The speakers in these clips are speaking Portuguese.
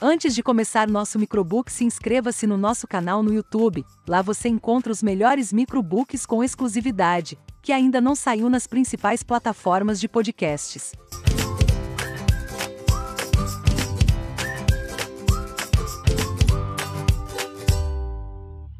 Antes de começar nosso microbook, se inscreva-se no nosso canal no YouTube. Lá você encontra os melhores microbooks com exclusividade, que ainda não saiu nas principais plataformas de podcasts.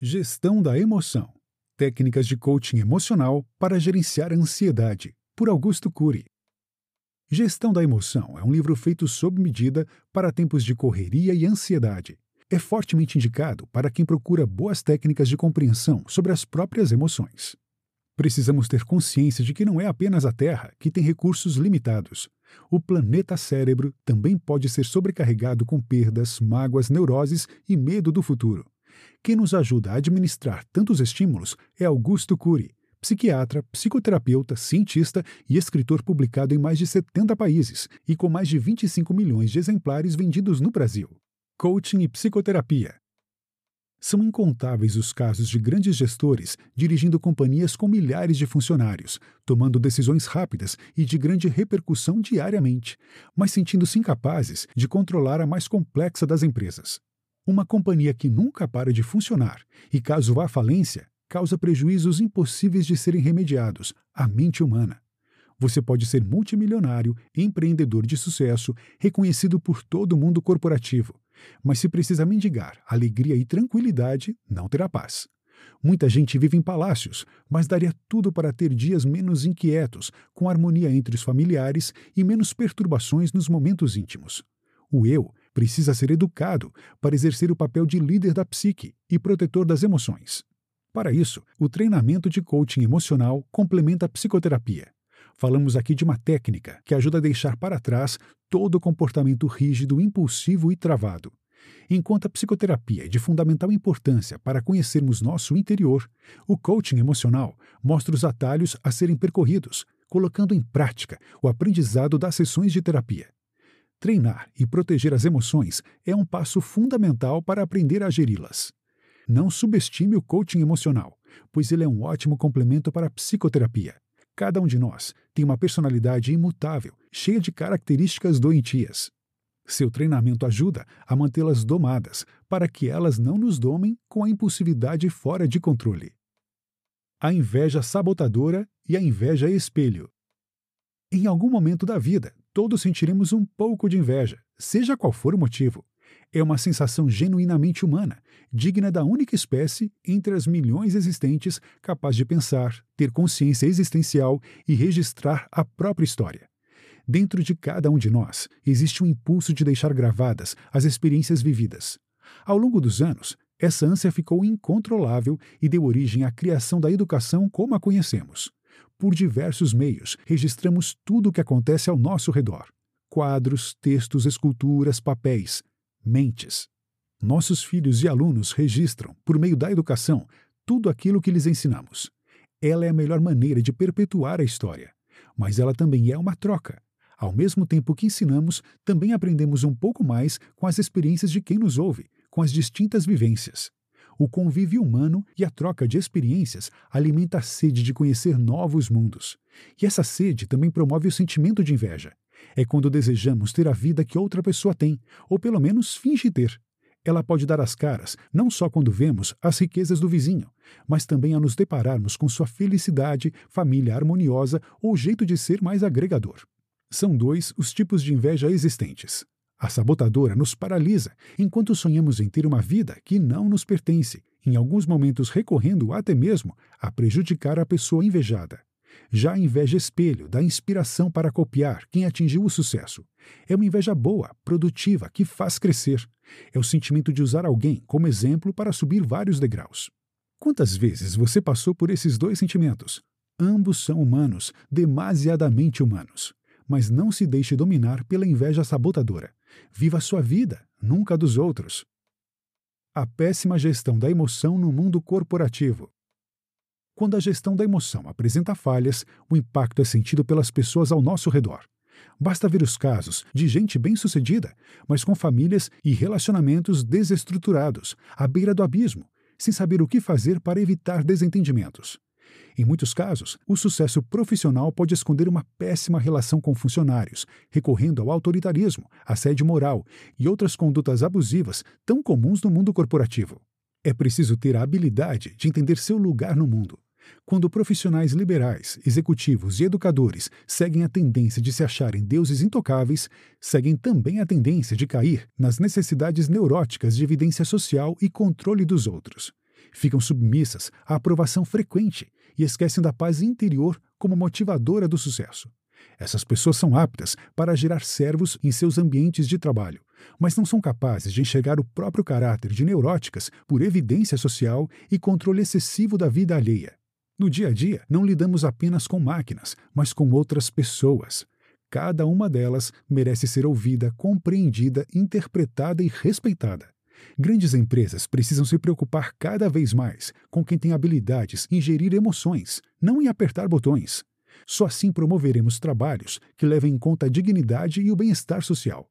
Gestão da emoção. Técnicas de coaching emocional para gerenciar a ansiedade, por Augusto Cury. Gestão da Emoção é um livro feito sob medida para tempos de correria e ansiedade. É fortemente indicado para quem procura boas técnicas de compreensão sobre as próprias emoções. Precisamos ter consciência de que não é apenas a Terra que tem recursos limitados. O planeta cérebro também pode ser sobrecarregado com perdas, mágoas, neuroses e medo do futuro. Quem nos ajuda a administrar tantos estímulos é Augusto Cury, psiquiatra, psicoterapeuta, cientista e escritor publicado em mais de 70 países e com mais de 25 milhões de exemplares vendidos no Brasil. Coaching e psicoterapia. São incontáveis os casos de grandes gestores dirigindo companhias com milhares de funcionários, tomando decisões rápidas e de grande repercussão diariamente, mas sentindo-se incapazes de controlar a mais complexa das empresas. Uma companhia que nunca para de funcionar e, caso vá à falência, causa prejuízos impossíveis de serem remediados à mente humana. Você pode ser multimilionário, empreendedor de sucesso, reconhecido por todo o mundo corporativo, mas se precisa mendigar alegria e tranquilidade, não terá paz. Muita gente vive em palácios, mas daria tudo para ter dias menos inquietos, com harmonia entre os familiares e menos perturbações nos momentos íntimos. O eu precisa ser educado para exercer o papel de líder da psique e protetor das emoções. Para isso, o treinamento de coaching emocional complementa a psicoterapia. Falamos aqui de uma técnica que ajuda a deixar para trás todo comportamento rígido, impulsivo e travado. Enquanto a psicoterapia é de fundamental importância para conhecermos nosso interior, o coaching emocional mostra os atalhos a serem percorridos, colocando em prática o aprendizado das sessões de terapia. Treinar e proteger as emoções é um passo fundamental para aprender a geri-las. Não subestime o coaching emocional, pois ele é um ótimo complemento para a psicoterapia. Cada um de nós tem uma personalidade imutável, cheia de características doentias. Seu treinamento ajuda a mantê-las domadas, para que elas não nos domem com a impulsividade fora de controle. A inveja sabotadora e a inveja espelho. Em algum momento da vida, todos sentiremos um pouco de inveja, seja qual for o motivo é uma sensação genuinamente humana, digna da única espécie entre as milhões existentes capaz de pensar, ter consciência existencial e registrar a própria história. Dentro de cada um de nós existe um impulso de deixar gravadas as experiências vividas. Ao longo dos anos, essa ânsia ficou incontrolável e deu origem à criação da educação como a conhecemos. Por diversos meios, registramos tudo o que acontece ao nosso redor quadros, textos, esculturas, papéis, mentes. Nossos filhos e alunos registram, por meio da educação, tudo aquilo que lhes ensinamos. Ela é a melhor maneira de perpetuar a história, mas ela também é uma troca. Ao mesmo tempo que ensinamos, também aprendemos um pouco mais com as experiências de quem nos ouve, com as distintas vivências. O convívio humano e a troca de experiências alimenta a sede de conhecer novos mundos. E essa sede também promove o sentimento de inveja, é quando desejamos ter a vida que outra pessoa tem, ou pelo menos finge ter. Ela pode dar as caras, não só quando vemos as riquezas do vizinho, mas também a nos depararmos com sua felicidade, família harmoniosa ou jeito de ser mais agregador. São dois os tipos de inveja existentes. A sabotadora nos paralisa enquanto sonhamos em ter uma vida que não nos pertence, em alguns momentos recorrendo até mesmo a prejudicar a pessoa invejada. Já a inveja espelho dá inspiração para copiar quem atingiu o sucesso. É uma inveja boa, produtiva, que faz crescer. É o sentimento de usar alguém como exemplo para subir vários degraus. Quantas vezes você passou por esses dois sentimentos? Ambos são humanos, demasiadamente humanos. Mas não se deixe dominar pela inveja sabotadora. Viva a sua vida, nunca a dos outros. A péssima gestão da emoção no mundo corporativo. Quando a gestão da emoção apresenta falhas, o impacto é sentido pelas pessoas ao nosso redor. Basta ver os casos de gente bem-sucedida, mas com famílias e relacionamentos desestruturados, à beira do abismo, sem saber o que fazer para evitar desentendimentos. Em muitos casos, o sucesso profissional pode esconder uma péssima relação com funcionários, recorrendo ao autoritarismo, assédio moral e outras condutas abusivas tão comuns no mundo corporativo. É preciso ter a habilidade de entender seu lugar no mundo. Quando profissionais liberais, executivos e educadores seguem a tendência de se acharem deuses intocáveis, seguem também a tendência de cair nas necessidades neuróticas de evidência social e controle dos outros. Ficam submissas à aprovação frequente e esquecem da paz interior como motivadora do sucesso. Essas pessoas são aptas para gerar servos em seus ambientes de trabalho, mas não são capazes de enxergar o próprio caráter de neuróticas por evidência social e controle excessivo da vida alheia. No dia a dia, não lidamos apenas com máquinas, mas com outras pessoas. Cada uma delas merece ser ouvida, compreendida, interpretada e respeitada. Grandes empresas precisam se preocupar cada vez mais com quem tem habilidades em gerir emoções, não em apertar botões. Só assim promoveremos trabalhos que levem em conta a dignidade e o bem-estar social.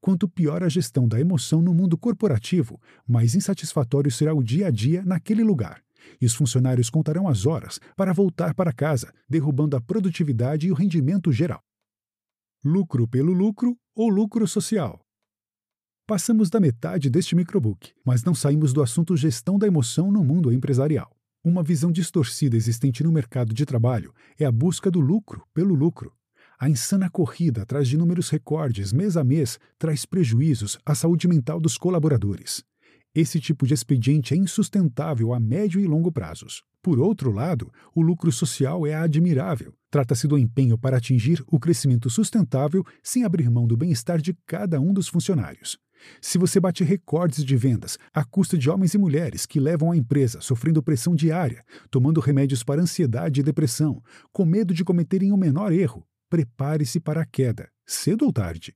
Quanto pior a gestão da emoção no mundo corporativo, mais insatisfatório será o dia a dia naquele lugar. E os funcionários contarão as horas para voltar para casa, derrubando a produtividade e o rendimento geral. Lucro pelo lucro ou lucro social? Passamos da metade deste microbook, mas não saímos do assunto gestão da emoção no mundo empresarial. Uma visão distorcida existente no mercado de trabalho é a busca do lucro pelo lucro. A insana corrida atrás de números recordes mês a mês traz prejuízos à saúde mental dos colaboradores. Esse tipo de expediente é insustentável a médio e longo prazos. Por outro lado, o lucro social é admirável. Trata-se do empenho para atingir o crescimento sustentável sem abrir mão do bem-estar de cada um dos funcionários. Se você bate recordes de vendas à custa de homens e mulheres que levam a empresa sofrendo pressão diária, tomando remédios para ansiedade e depressão, com medo de cometerem o menor erro, prepare-se para a queda, cedo ou tarde.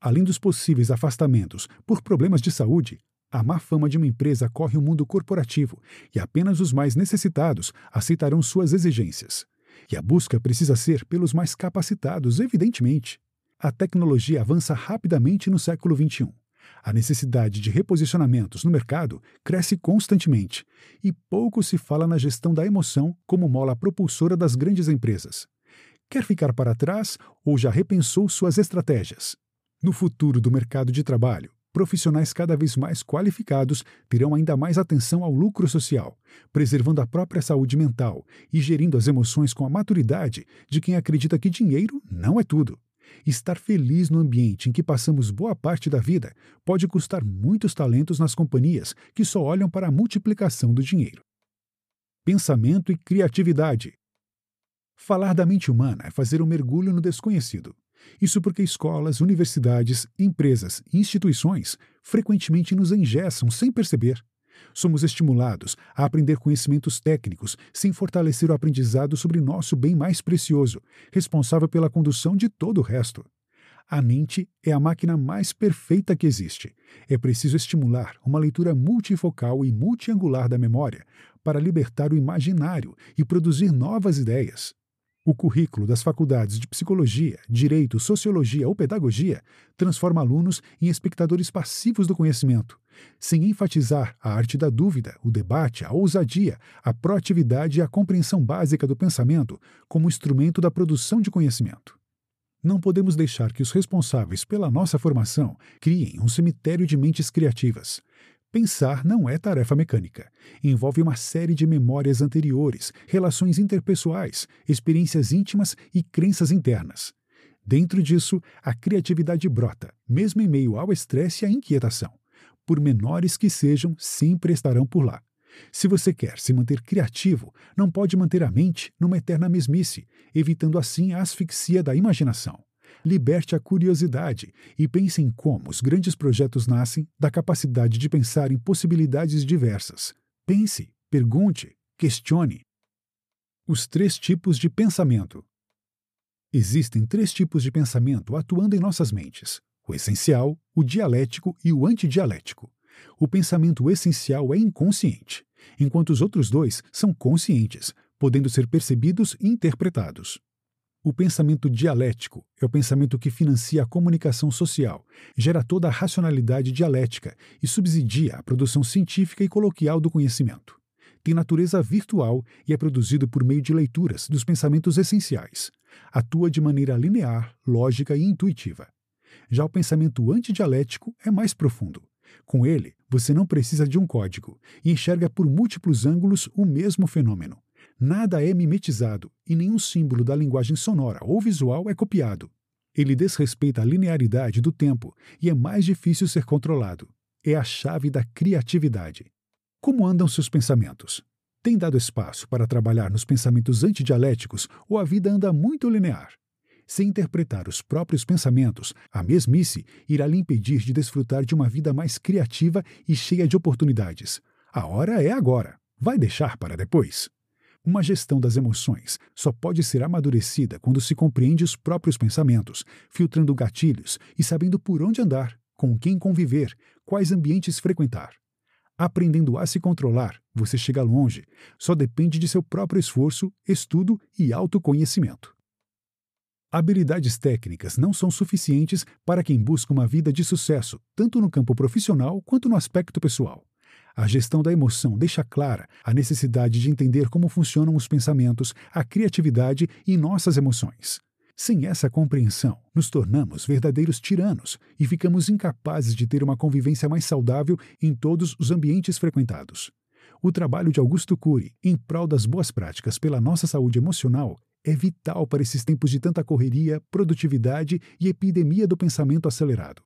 Além dos possíveis afastamentos por problemas de saúde, a má fama de uma empresa corre o mundo corporativo e apenas os mais necessitados aceitarão suas exigências. E a busca precisa ser pelos mais capacitados, evidentemente. A tecnologia avança rapidamente no século XXI. A necessidade de reposicionamentos no mercado cresce constantemente e pouco se fala na gestão da emoção como mola propulsora das grandes empresas. Quer ficar para trás ou já repensou suas estratégias? No futuro do mercado de trabalho, profissionais cada vez mais qualificados terão ainda mais atenção ao lucro social, preservando a própria saúde mental e gerindo as emoções com a maturidade de quem acredita que dinheiro não é tudo. Estar feliz no ambiente em que passamos boa parte da vida pode custar muitos talentos nas companhias que só olham para a multiplicação do dinheiro. Pensamento e criatividade. Falar da mente humana é fazer um mergulho no desconhecido. Isso porque escolas, universidades, empresas e instituições frequentemente nos engessam sem perceber. Somos estimulados a aprender conhecimentos técnicos sem fortalecer o aprendizado sobre nosso bem mais precioso, responsável pela condução de todo o resto. A mente é a máquina mais perfeita que existe. É preciso estimular uma leitura multifocal e multiangular da memória para libertar o imaginário e produzir novas ideias. O currículo das faculdades de psicologia, direito, sociologia ou pedagogia transforma alunos em espectadores passivos do conhecimento, sem enfatizar a arte da dúvida, o debate, a ousadia, a proatividade e a compreensão básica do pensamento como instrumento da produção de conhecimento. Não podemos deixar que os responsáveis pela nossa formação criem um cemitério de mentes criativas, Pensar não é tarefa mecânica. Envolve uma série de memórias anteriores, relações interpessoais, experiências íntimas e crenças internas. Dentro disso, a criatividade brota, mesmo em meio ao estresse e à inquietação. Por menores que sejam, sempre estarão por lá. Se você quer se manter criativo, não pode manter a mente numa eterna mesmice, evitando assim a asfixia da imaginação liberte a curiosidade e pense em como os grandes projetos nascem da capacidade de pensar em possibilidades diversas. Pense, pergunte, questione. Os três tipos de pensamento. Existem três tipos de pensamento atuando em nossas mentes: o essencial, o dialético e o antidialético. O pensamento essencial é inconsciente, enquanto os outros dois são conscientes, podendo ser percebidos e interpretados. O pensamento dialético é o pensamento que financia a comunicação social, gera toda a racionalidade dialética e subsidia a produção científica e coloquial do conhecimento. tem natureza virtual e é produzido por meio de leituras dos pensamentos essenciais. Atua de maneira linear, lógica e intuitiva. Já o pensamento antidialético é mais profundo. Com ele, você não precisa de um código e enxerga por múltiplos ângulos o mesmo fenômeno. Nada é mimetizado e nenhum símbolo da linguagem sonora ou visual é copiado. Ele desrespeita a linearidade do tempo e é mais difícil ser controlado. É a chave da criatividade. Como andam seus pensamentos? Tem dado espaço para trabalhar nos pensamentos antidialéticos ou a vida anda muito linear? Se interpretar os próprios pensamentos, a mesmice irá lhe impedir de desfrutar de uma vida mais criativa e cheia de oportunidades. A hora é agora. Vai deixar para depois? Uma gestão das emoções só pode ser amadurecida quando se compreende os próprios pensamentos, filtrando gatilhos e sabendo por onde andar, com quem conviver, quais ambientes frequentar. Aprendendo a se controlar, você chega longe. Só depende de seu próprio esforço, estudo e autoconhecimento. Habilidades técnicas não são suficientes para quem busca uma vida de sucesso, tanto no campo profissional quanto no aspecto pessoal. A gestão da emoção deixa clara a necessidade de entender como funcionam os pensamentos, a criatividade e nossas emoções. Sem essa compreensão, nos tornamos verdadeiros tiranos e ficamos incapazes de ter uma convivência mais saudável em todos os ambientes frequentados. O trabalho de Augusto Cury em prol das boas práticas pela nossa saúde emocional é vital para esses tempos de tanta correria, produtividade e epidemia do pensamento acelerado.